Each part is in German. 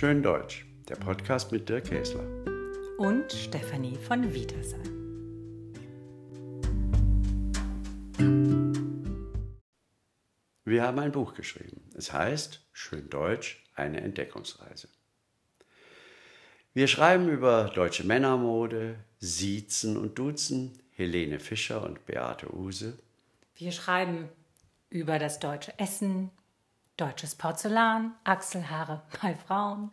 Schön Deutsch, der Podcast mit Dirk Käsler. Und Stefanie von Wiedersheim. Wir haben ein Buch geschrieben. Es heißt Schön Deutsch, eine Entdeckungsreise. Wir schreiben über deutsche Männermode, Siezen und Duzen, Helene Fischer und Beate Use. Wir schreiben über das deutsche Essen, deutsches Porzellan, Achselhaare bei Frauen,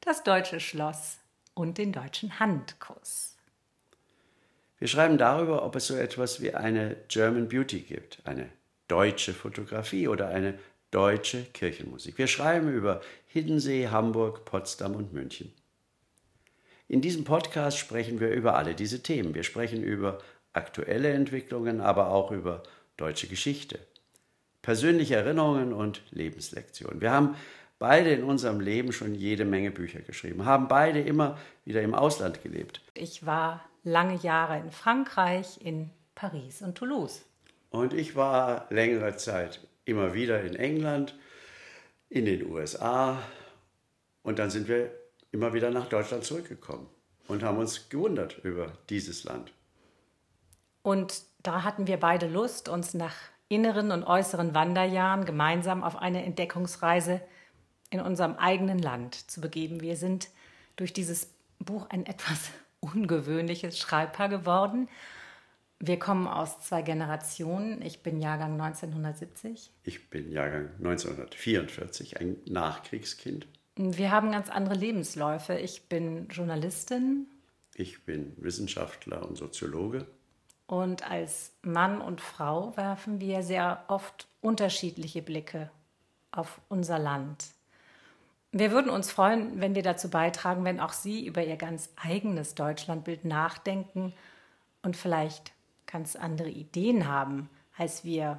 das deutsche Schloss und den deutschen Handkuss. Wir schreiben darüber, ob es so etwas wie eine German Beauty gibt, eine deutsche Fotografie oder eine deutsche Kirchenmusik. Wir schreiben über Hiddensee, Hamburg, Potsdam und München. In diesem Podcast sprechen wir über alle diese Themen. Wir sprechen über aktuelle Entwicklungen, aber auch über deutsche Geschichte, persönliche Erinnerungen und Lebenslektionen. Wir haben beide in unserem Leben schon jede Menge Bücher geschrieben, haben beide immer wieder im Ausland gelebt. Ich war lange Jahre in Frankreich, in Paris und Toulouse. Und ich war längere Zeit immer wieder in England, in den USA und dann sind wir immer wieder nach Deutschland zurückgekommen und haben uns gewundert über dieses Land. Und da hatten wir beide Lust, uns nach inneren und äußeren Wanderjahren gemeinsam auf eine Entdeckungsreise in unserem eigenen Land zu begeben. Wir sind durch dieses Buch ein etwas ungewöhnliches Schreibpaar geworden. Wir kommen aus zwei Generationen. Ich bin Jahrgang 1970. Ich bin Jahrgang 1944, ein Nachkriegskind. Wir haben ganz andere Lebensläufe. Ich bin Journalistin. Ich bin Wissenschaftler und Soziologe. Und als Mann und Frau werfen wir sehr oft unterschiedliche Blicke auf unser Land. Wir würden uns freuen, wenn wir dazu beitragen, wenn auch Sie über Ihr ganz eigenes Deutschlandbild nachdenken und vielleicht ganz andere Ideen haben, als wir,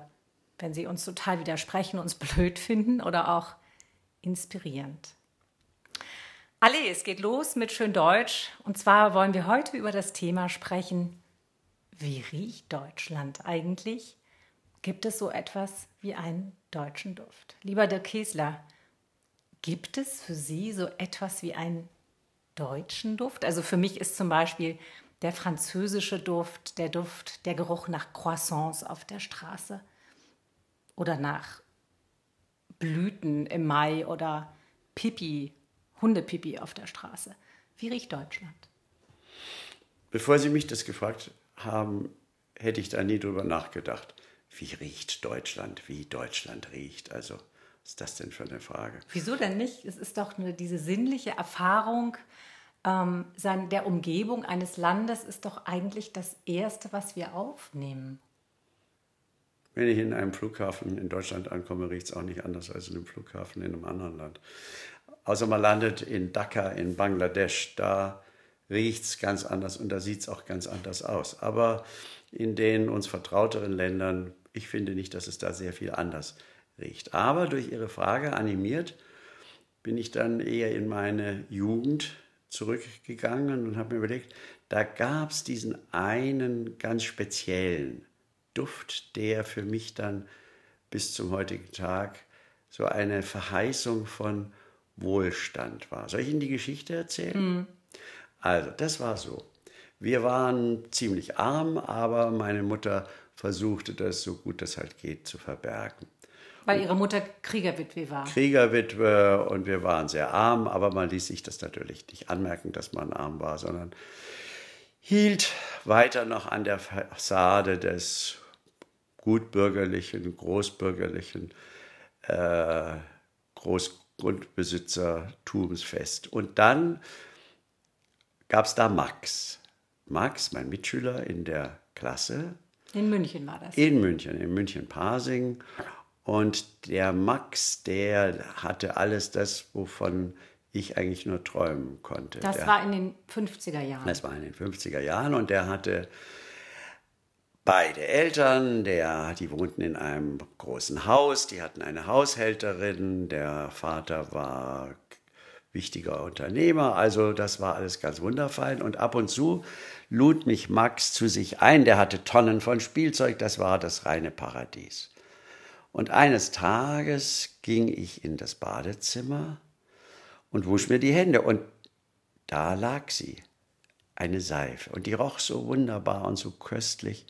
wenn Sie uns total widersprechen, uns blöd finden oder auch inspirierend. Alle, es geht los mit schön Deutsch. Und zwar wollen wir heute über das Thema sprechen, wie riecht Deutschland eigentlich? Gibt es so etwas wie einen deutschen Duft? Lieber Dirk Kiesler, gibt es für Sie so etwas wie einen deutschen Duft? Also für mich ist zum Beispiel der französische Duft, der Duft, der Geruch nach Croissants auf der Straße oder nach Blüten im Mai oder Pipi Hundepipi auf der Straße. Wie riecht Deutschland? Bevor Sie mich das gefragt haben, hätte ich da nie drüber nachgedacht. Wie riecht Deutschland? Wie Deutschland riecht? Also, was ist das denn für eine Frage? Wieso denn nicht? Es ist doch nur diese sinnliche Erfahrung ähm, der Umgebung eines Landes ist doch eigentlich das Erste, was wir aufnehmen. Wenn ich in einem Flughafen in Deutschland ankomme, riecht es auch nicht anders als in einem Flughafen in einem anderen Land. Außer man landet in Dhaka in Bangladesch, da riecht es ganz anders und da sieht es auch ganz anders aus. Aber in den uns vertrauteren Ländern, ich finde nicht, dass es da sehr viel anders riecht. Aber durch Ihre Frage animiert, bin ich dann eher in meine Jugend zurückgegangen und habe mir überlegt, da gab es diesen einen ganz speziellen Duft, der für mich dann bis zum heutigen Tag so eine Verheißung von Wohlstand war. Soll ich Ihnen die Geschichte erzählen? Mhm. Also, das war so. Wir waren ziemlich arm, aber meine Mutter versuchte das so gut es halt geht zu verbergen. Weil ihre Mutter Kriegerwitwe war. Kriegerwitwe und wir waren sehr arm, aber man ließ sich das natürlich nicht anmerken, dass man arm war, sondern hielt weiter noch an der Fassade des gutbürgerlichen, großbürgerlichen äh, Groß Grundbesitzertums fest. Und dann gab es da Max. Max, mein Mitschüler in der Klasse. In München war das. In München, in München-Pasing. Und der Max, der hatte alles das, wovon ich eigentlich nur träumen konnte. Das der, war in den 50er Jahren. Das war in den 50er Jahren und der hatte beide Eltern, der, die wohnten in einem großen Haus, die hatten eine Haushälterin, der Vater war wichtiger Unternehmer, also das war alles ganz wunderfein und ab und zu lud mich Max zu sich ein, der hatte Tonnen von Spielzeug, das war das reine Paradies. Und eines Tages ging ich in das Badezimmer und wusch mir die Hände. Und da lag sie, eine Seife. Und die roch so wunderbar und so köstlich,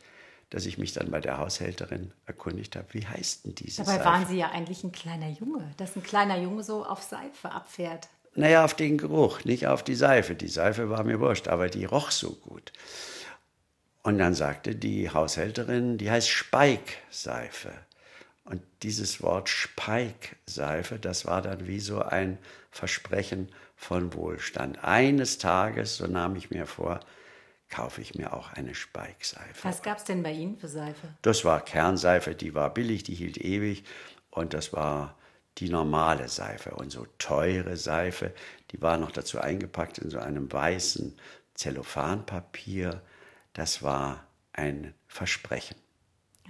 dass ich mich dann bei der Haushälterin erkundigt habe, wie heißt denn diese Dabei Seife? waren Sie ja eigentlich ein kleiner Junge, dass ein kleiner Junge so auf Seife abfährt. Naja, auf den Geruch, nicht auf die Seife. Die Seife war mir wurscht, aber die roch so gut. Und dann sagte die Haushälterin, die heißt Speikseife. Und dieses Wort Speikseife, das war dann wie so ein Versprechen von Wohlstand. Eines Tages, so nahm ich mir vor, kaufe ich mir auch eine Speikseife. Was gab es denn bei Ihnen für Seife? Das war Kernseife, die war billig, die hielt ewig. Und das war die normale Seife. Und so teure Seife, die war noch dazu eingepackt in so einem weißen Zellophanpapier. Das war ein Versprechen.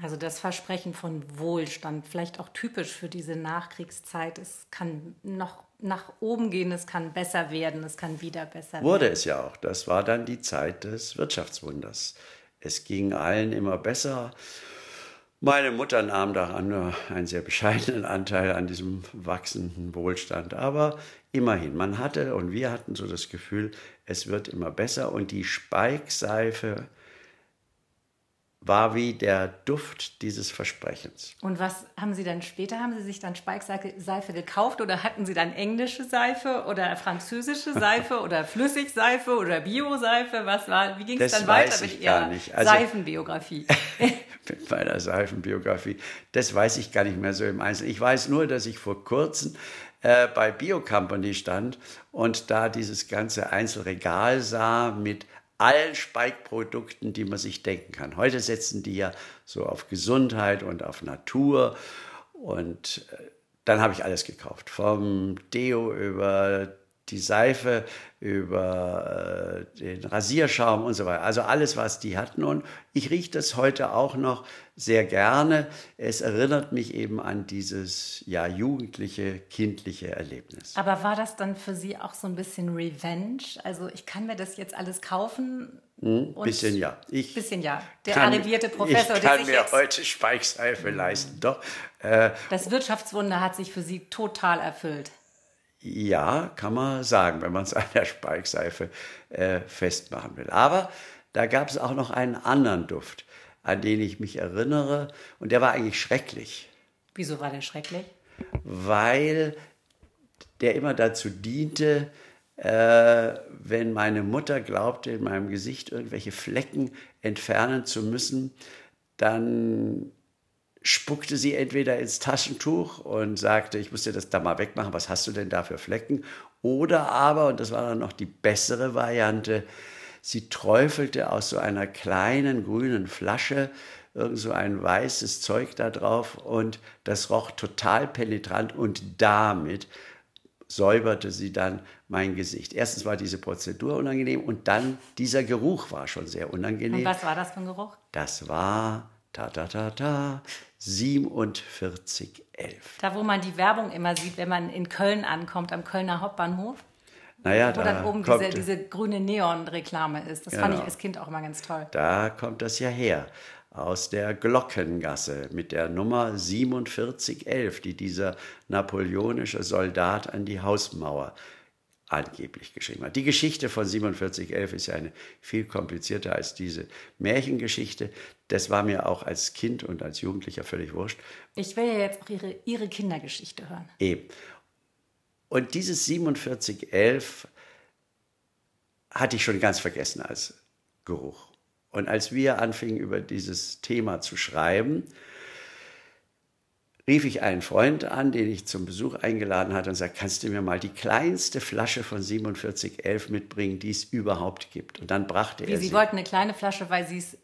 Also das Versprechen von Wohlstand, vielleicht auch typisch für diese Nachkriegszeit. Es kann noch nach oben gehen, es kann besser werden, es kann wieder besser werden. Wurde es ja auch. Das war dann die Zeit des Wirtschaftswunders. Es ging allen immer besser. Meine Mutter nahm daran nur einen sehr bescheidenen Anteil an diesem wachsenden Wohlstand. Aber immerhin, man hatte und wir hatten so das Gefühl, es wird immer besser. Und die Speikseife war wie der Duft dieses Versprechens. Und was haben Sie dann später? Haben Sie sich dann Speikseife gekauft oder hatten Sie dann englische Seife oder französische Seife oder Flüssigseife oder Bioseife? Was war? Wie ging es dann weiter mit Ihrer. Also- Seifenbiografie? mit meiner Seifenbiografie. Das weiß ich gar nicht mehr so im Einzelnen. Ich weiß nur, dass ich vor kurzem äh, bei Biocompany stand und da dieses ganze Einzelregal sah mit allen Speikprodukten, die man sich denken kann. Heute setzen die ja so auf Gesundheit und auf Natur und äh, dann habe ich alles gekauft. Vom Deo über die Seife, über äh, den Rasierschaum und so weiter. Also alles, was die hatten. Und ich rieche das heute auch noch sehr gerne. Es erinnert mich eben an dieses ja, jugendliche, kindliche Erlebnis. Aber war das dann für Sie auch so ein bisschen Revenge? Also ich kann mir das jetzt alles kaufen. Ein und- bisschen ja. Ich Bisschen ja. Der kann- arrivierte Professor, ich der kann sich mir heute Speikseife leisten. Doch, äh, Das Wirtschaftswunder hat sich für Sie total erfüllt. Ja, kann man sagen, wenn man es an der Speikseife äh, festmachen will. Aber da gab es auch noch einen anderen Duft, an den ich mich erinnere. Und der war eigentlich schrecklich, Wieso war der schrecklich? weil der immer dazu diente, äh, wenn meine Mutter glaubte, in meinem Gesicht irgendwelche Flecken entfernen zu müssen, dann spuckte sie entweder ins Taschentuch und sagte, ich muss dir das da mal wegmachen, was hast du denn da für Flecken? Oder aber, und das war dann noch die bessere Variante, sie träufelte aus so einer kleinen grünen Flasche irgend so ein weißes Zeug da drauf und das roch total penetrant und damit säuberte sie dann mein Gesicht. Erstens war diese Prozedur unangenehm und dann dieser Geruch war schon sehr unangenehm. Und was war das für ein Geruch? Das war ta ta ta ta 4711. Da, wo man die Werbung immer sieht, wenn man in Köln ankommt, am Kölner Hauptbahnhof, Naja, wo da dann oben kommt, diese, diese grüne Neon-Reklame ist. Das fand Genau. ich als Kind auch immer ganz toll. da kommt das ja her. Aus der Glockengasse mit der Nummer 4711, die dieser napoleonische Soldat an die Hausmauer angeblich geschrieben hat. Die Geschichte von 4711 ist ja eine viel komplizierter als diese Märchengeschichte. Das war mir auch als Kind und als Jugendlicher völlig wurscht. Ich will ja jetzt auch Ihre, Ihre Kindergeschichte hören. Eben. Und dieses 4711 hatte ich schon ganz vergessen als Geruch. Und als wir anfingen, über dieses Thema zu schreiben, rief ich einen Freund an, den ich zum Besuch eingeladen hatte und sagte, kannst du mir mal die kleinste Flasche von 4711 mitbringen, die es überhaupt gibt? Und dann brachte Wie, er Sie sie. wollten eine kleine Flasche, weil Sie es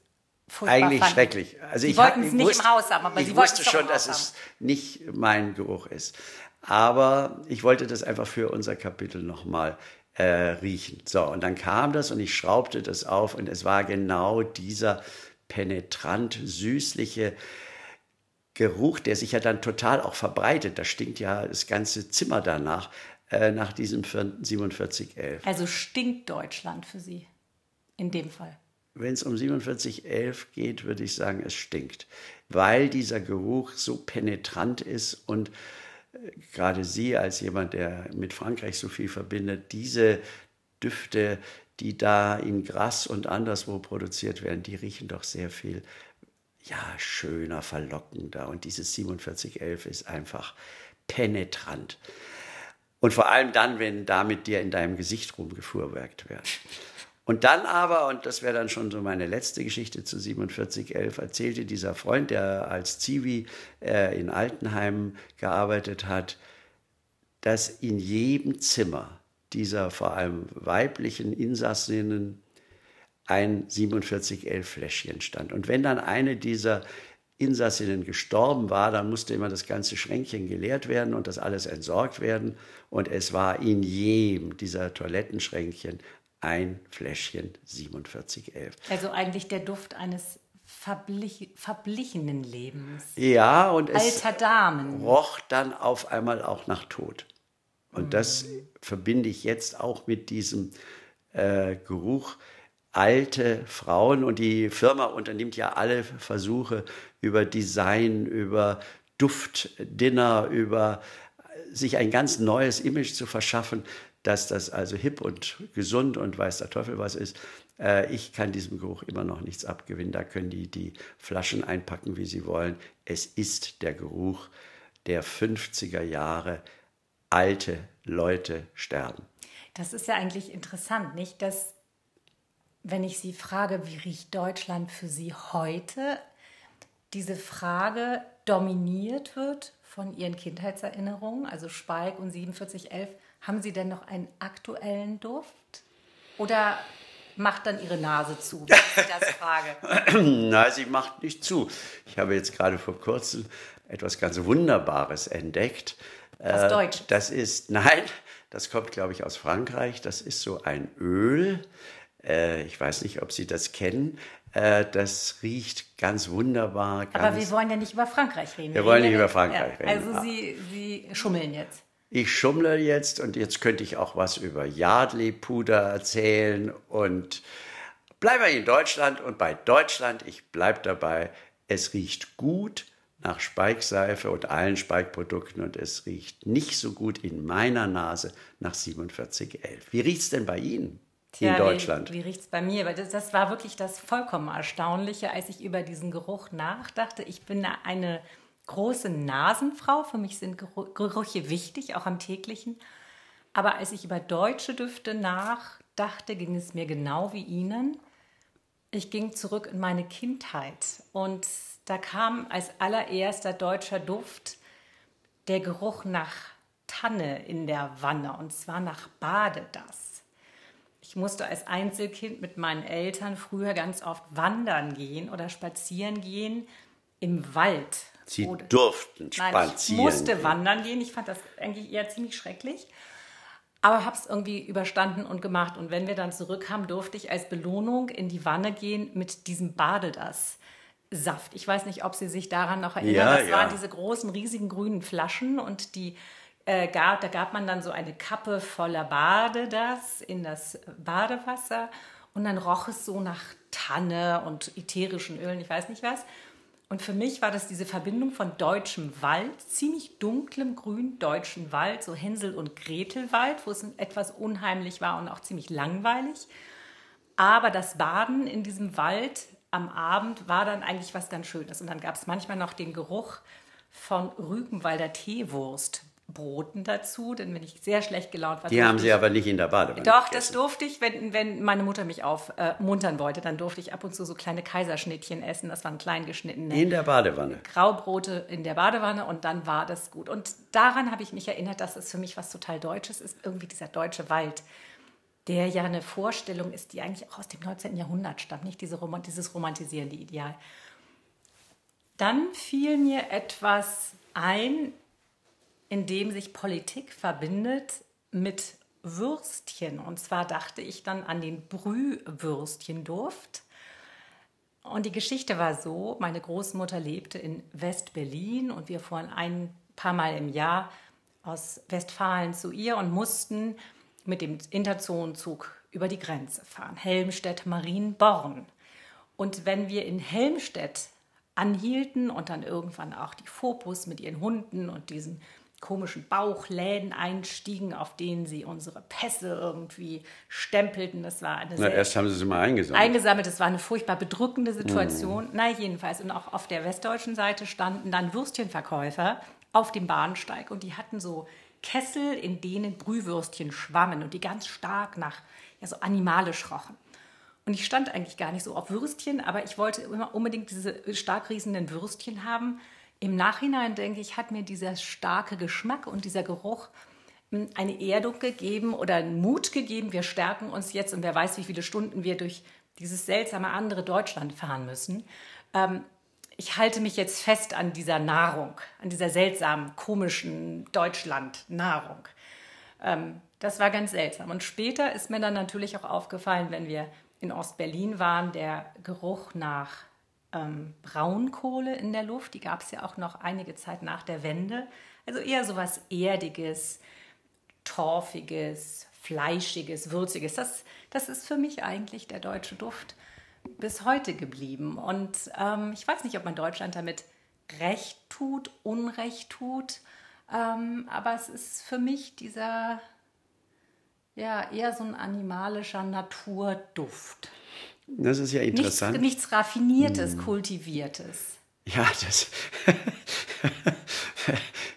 Eigentlich fanden. schrecklich. Also Sie ich wollten es ich nicht wusste- im Haus haben, aber ich Sie wusste schon, dass Haus es nicht mein Geruch ist. Aber ich wollte das einfach für unser Kapitel nochmal äh, riechen. So, und dann kam das und ich schraubte das auf und es war genau dieser penetrant süßliche Geruch, der sich ja dann total auch verbreitet. Da stinkt ja das ganze Zimmer danach, äh, nach diesem 4711. Also stinkt Deutschland für Sie. In dem Fall. Wenn es um 4711 geht, würde ich sagen, es stinkt, weil dieser Geruch so penetrant ist und gerade Sie als jemand, der mit Frankreich so viel verbindet, diese Düfte, die da in Gras und anderswo produziert werden, die riechen doch sehr viel ja, schöner, verlockender. Und dieses 4711 ist einfach penetrant. Und vor allem dann, wenn damit dir in deinem Gesicht rumgefuhrwerkt wird. Und dann aber, und das wäre dann schon so meine letzte Geschichte zu 4711, erzählte dieser Freund, der als Zivi äh, in Altenheim gearbeitet hat, dass in jedem Zimmer dieser vor allem weiblichen Insassinnen ein 4711 Fläschchen stand. Und wenn dann eine dieser Insassinnen gestorben war, dann musste immer das ganze Schränkchen geleert werden und das alles entsorgt werden. Und es war in jedem dieser Toilettenschränkchen ein Fläschchen 4711. Also eigentlich der Duft eines verblich, verblichenen Lebens. Ja, und es Alter Damen. roch dann auf einmal auch nach Tod. Und mhm. das verbinde ich jetzt auch mit diesem äh, Geruch alte Frauen. Und die Firma unternimmt ja alle Versuche über Design, über Duftdinner, über sich ein ganz neues Image zu verschaffen, dass das also hip und gesund und weiß der Teufel was ist. Äh, ich kann diesem Geruch immer noch nichts abgewinnen. Da können die die Flaschen einpacken, wie sie wollen. Es ist der Geruch der 50er Jahre. Alte Leute sterben. Das ist ja eigentlich interessant, nicht? Dass, wenn ich Sie frage, wie riecht Deutschland für Sie heute, diese Frage dominiert wird von Ihren Kindheitserinnerungen, also Spike und 4711. Haben Sie denn noch einen aktuellen Duft? Oder macht dann Ihre Nase zu, wenn ich das frage? Nein, sie macht nicht zu. Ich habe jetzt gerade vor kurzem etwas ganz Wunderbares entdeckt. Was äh, Deutsch? Das ist, nein, das kommt, glaube ich, aus Frankreich. Das ist so ein Öl. Äh, ich weiß nicht, ob Sie das kennen. Äh, das riecht ganz wunderbar. Ganz Aber wir wollen ja nicht über Frankreich reden. Wir wollen nicht über Frankreich ja, reden. Also Sie, Sie schummeln jetzt. Ich schummle jetzt und jetzt könnte ich auch was über Yardley-Puder erzählen und bleiben wir in Deutschland und bei Deutschland, ich bleibe dabei, es riecht gut nach Speikseife und allen Speikprodukten und es riecht nicht so gut in meiner Nase nach 4711. Wie riecht es denn bei Ihnen? Tja, in Deutschland. Wie, wie riecht es bei mir? Weil das, das, war wirklich das vollkommen Erstaunliche, als ich über diesen Geruch nachdachte. Ich bin eine große Nasenfrau. Für mich sind Gerüche wichtig, auch am täglichen. Aber als ich über deutsche Düfte nachdachte, ging es mir genau wie Ihnen. Ich ging zurück in meine Kindheit und da kam als allererster deutscher Duft der Geruch nach Tanne in der Wanne und zwar nach Badedas. Ich musste als Einzelkind mit meinen Eltern früher ganz oft wandern gehen oder spazieren gehen im Wald. Sie oder, durften spazieren. Nein, ich musste gehen. wandern gehen. Ich fand das eigentlich eher ziemlich schrecklich. Aber habe es irgendwie überstanden und gemacht. Und wenn wir dann zurückkamen, durfte ich als Belohnung in die Wanne gehen mit diesem Badedas. Saft. Ich weiß nicht, ob Sie sich daran noch erinnern. Ja, das ja. waren diese großen, riesigen grünen Flaschen und die äh, gab, da gab man dann so eine Kappe voller Bade das in das Badewasser und dann roch es so nach Tanne und ätherischen Ölen, ich weiß nicht was. Und für mich war das diese Verbindung von deutschem Wald, ziemlich dunklem grün deutschen Wald, so Hänsel- und Gretelwald, wo es etwas unheimlich war und auch ziemlich langweilig. Aber das Baden in diesem Wald am Abend war dann eigentlich was ganz Schönes. Und dann gab es manchmal noch den Geruch von Rügenwalder Teewurst, Broten dazu, denn wenn ich sehr schlecht gelaunt war. Die haben Sie aber nicht in der Badewanne. Doch, das durfte ich, wenn, wenn meine Mutter mich aufmuntern wollte, dann durfte ich ab und zu so kleine Kaiserschnittchen essen. Das waren klein geschnittene. In der Badewanne. Graubrote in der Badewanne und dann war das gut. Und daran habe ich mich erinnert, dass es für mich was total Deutsches ist, irgendwie dieser deutsche Wald, der ja eine Vorstellung ist, die eigentlich auch aus dem 19. Jahrhundert stammt, nicht diese, dieses romantisierende Ideal. Dann fiel mir etwas ein, in dem sich Politik verbindet mit Würstchen. Und zwar dachte ich dann an den Brühwürstchenduft. Und die Geschichte war so, meine Großmutter lebte in West-Berlin und wir fuhren ein paar Mal im Jahr aus Westfalen zu ihr und mussten mit dem Interzonenzug über die Grenze fahren. Helmstedt, Marienborn. Und wenn wir in Helmstedt anhielten und dann irgendwann auch die Phobos mit ihren Hunden und diesen komischen Bauchläden einstiegen, auf denen sie unsere Pässe irgendwie stempelten. Das war eine Na, erst haben sie sie mal eingesammelt. Eingesammelt, das war eine furchtbar bedrückende Situation. Mm. Na, jedenfalls. Und auch auf der westdeutschen Seite standen dann Würstchenverkäufer auf dem Bahnsteig und die hatten so Kessel, in denen Brühwürstchen schwammen und die ganz stark nach ja, so animalisch rochen. Und ich stand eigentlich gar nicht so auf Würstchen, aber ich wollte immer unbedingt diese stark riechenden Würstchen haben. Im Nachhinein denke ich, hat mir dieser starke Geschmack und dieser Geruch hm, eine Erdung gegeben oder einen Mut gegeben. Wir stärken uns jetzt und wer weiß, wie viele Stunden wir durch dieses seltsame andere Deutschland fahren müssen. Ähm, ich halte mich jetzt fest an dieser Nahrung, an dieser seltsamen, komischen Deutschland-Nahrung. Ähm, das war ganz seltsam. Und später ist mir dann natürlich auch aufgefallen, wenn wir in Ostberlin waren, der Geruch nach ähm, Braunkohle in der Luft. Die gab es ja auch noch einige Zeit nach der Wende. Also eher so was Erdiges, Torfiges, Fleischiges, Würziges. Das, das ist für mich eigentlich der deutsche Duft bis heute geblieben. Und ähm, ich weiß nicht, ob man Deutschland damit recht tut, unrecht tut. Ähm, aber es ist für mich dieser, ja, eher so ein animalischer Naturduft. Das ist ja interessant. Nichts, nichts Raffiniertes, hm. Kultiviertes. Ja, das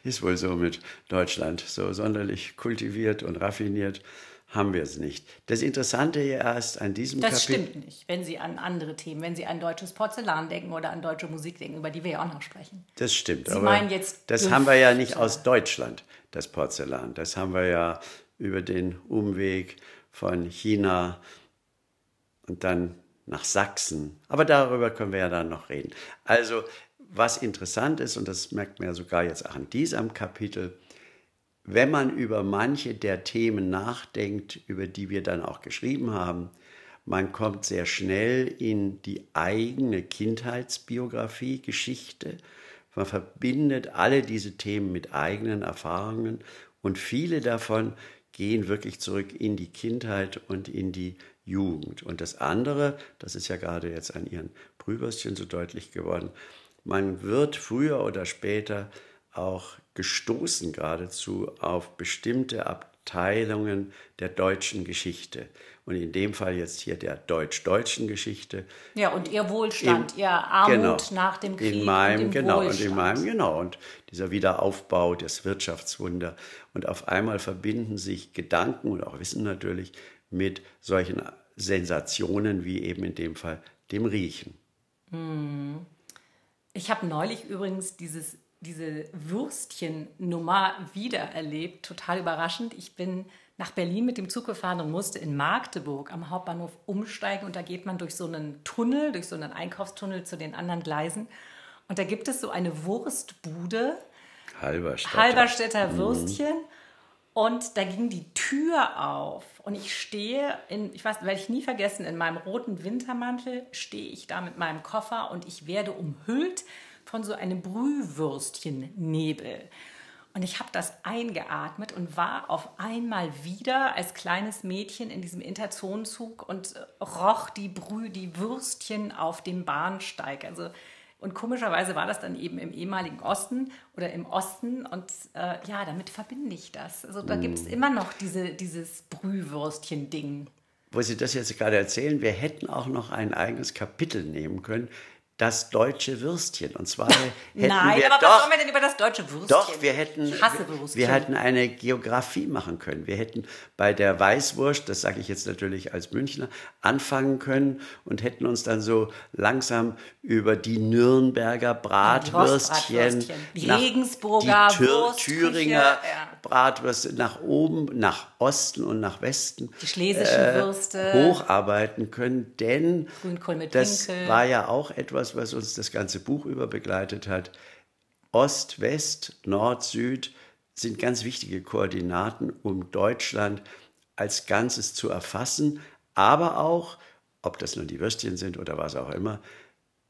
ist wohl so mit Deutschland. So sonderlich kultiviert und raffiniert haben wir es nicht. Das Interessante ja ist an diesem Das Kapitel, stimmt nicht, wenn Sie an andere Themen, wenn Sie an deutsches Porzellan denken oder an deutsche Musik denken, über die wir ja auch noch sprechen. Das stimmt. Sie meinen jetzt das haben wir ja nicht aus Deutschland, das Porzellan. Das haben wir ja über den Umweg von China und dann nach Sachsen. Aber darüber können wir ja dann noch reden. Also, was interessant ist, und das merkt man ja sogar jetzt auch an diesem Kapitel, wenn man über manche der Themen nachdenkt, über die wir dann auch geschrieben haben, man kommt sehr schnell in die eigene Kindheitsbiografie, Geschichte. Man verbindet alle diese Themen mit eigenen Erfahrungen und viele davon gehen wirklich zurück in die Kindheit und in die Jugend. Und das andere, das ist ja gerade jetzt an Ihren Brühwürstchen so deutlich geworden, man wird früher oder später auch gestoßen geradezu auf bestimmte Abteilungen der deutschen Geschichte. Und in dem Fall jetzt hier der deutsch-deutschen Geschichte. Ja, und ihr Wohlstand, in, ihr Armut genau, nach dem Krieg. In meinem, und genau, Wohlstand. und in meinem, genau. Und dieser Wiederaufbau, das Wirtschaftswunder. Und auf einmal verbinden sich Gedanken und auch Wissen natürlich mit solchen Sensationen wie eben in dem Fall dem Riechen. Hm. Ich habe neulich übrigens dieses diese Würstchen-Nummer wieder erlebt. Total überraschend. Ich bin nach Berlin mit dem Zug gefahren und musste in Magdeburg am Hauptbahnhof umsteigen. Und da geht man durch so einen Tunnel, durch so einen Einkaufstunnel zu den anderen Gleisen. Und da gibt es so eine Wurstbude. Halberstädter. Halberstädter mhm. Würstchen. Mhm. Und da ging die Tür auf und ich stehe in, ich weiß, werde ich nie vergessen, in meinem roten Wintermantel stehe ich da mit meinem Koffer und ich werde umhüllt von so einem Brühwürstchennebel. Und ich habe das eingeatmet und war auf einmal wieder als kleines Mädchen in diesem Interzonenzug und roch die Brüh, die Würstchen auf dem Bahnsteig. Also und komischerweise war das dann eben im ehemaligen Osten oder im Osten. Und äh, ja, damit verbinde ich das. Also da mm. gibt es immer noch diese, dieses Brühwürstchen-Ding. Wo Sie das jetzt gerade erzählen, wir hätten auch noch ein eigenes Kapitel nehmen können das deutsche Würstchen. Und zwar hätten Nein, wir aber doch, was sollen wir denn über das deutsche Würstchen? Doch, wir hätten, ich hasse Würstchen. wir hätten eine Geografie machen können. Wir hätten bei der Weißwurst, das sage ich jetzt natürlich als Münchner, anfangen können und hätten uns dann so langsam über die Nürnberger Bratwürstchen, die, die Regensburger, die Tür, Thüringer ja. Bratwürste nach oben, nach Osten und nach Westen, die schlesischen äh, Würste hocharbeiten können, denn das war ja auch was uns das ganze Buch über begleitet hat. Ost, West, Nord, Süd sind ganz wichtige Koordinaten, um Deutschland als Ganzes zu erfassen, aber auch, ob das nun die Würstchen sind oder was auch immer,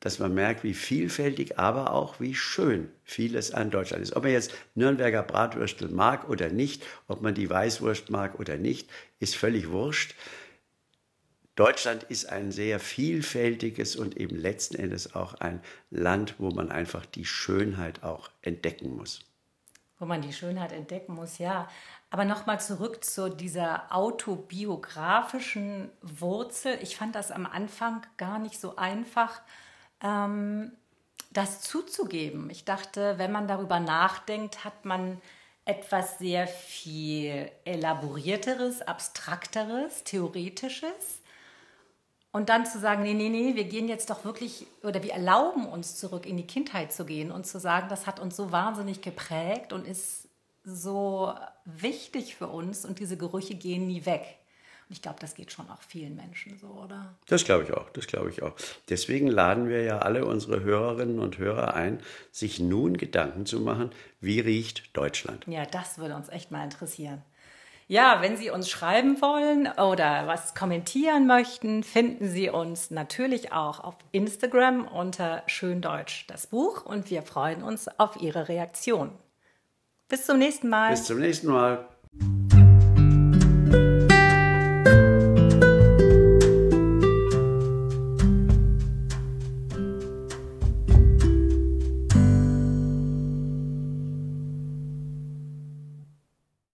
dass man merkt, wie vielfältig, aber auch wie schön vieles an Deutschland ist. Ob man jetzt Nürnberger Bratwürstel mag oder nicht, ob man die Weißwurst mag oder nicht, ist völlig wurscht. Deutschland ist ein sehr vielfältiges und eben letzten Endes auch ein Land, wo man einfach die Schönheit auch entdecken muss. wo man die Schönheit entdecken muss, ja. Aber nochmal zurück zu dieser autobiografischen Wurzel. Ich fand das am Anfang gar nicht so einfach, ähm, das zuzugeben. Ich dachte, wenn man darüber nachdenkt, hat man etwas sehr viel elaborierteres, abstrakteres, theoretisches. Und dann zu sagen, nee, nee, nee, wir gehen jetzt doch wirklich, oder wir erlauben uns zurück in die Kindheit zu gehen und zu sagen, das hat uns so wahnsinnig geprägt und ist so wichtig für uns und diese Gerüche gehen nie weg. Und ich glaube, das geht schon auch vielen Menschen so, oder? Das glaube ich auch, das glaube ich auch. Deswegen laden wir ja alle unsere Hörerinnen und Hörer ein, sich nun Gedanken zu machen, wie riecht Deutschland? Ja, das würde uns echt mal interessieren. Ja, wenn Sie uns schreiben wollen oder was kommentieren möchten, finden Sie uns natürlich auch auf Instagram unter Schöndeutsch das Buch und wir freuen uns auf Ihre Reaktion. Bis zum nächsten Mal. Bis zum nächsten Mal.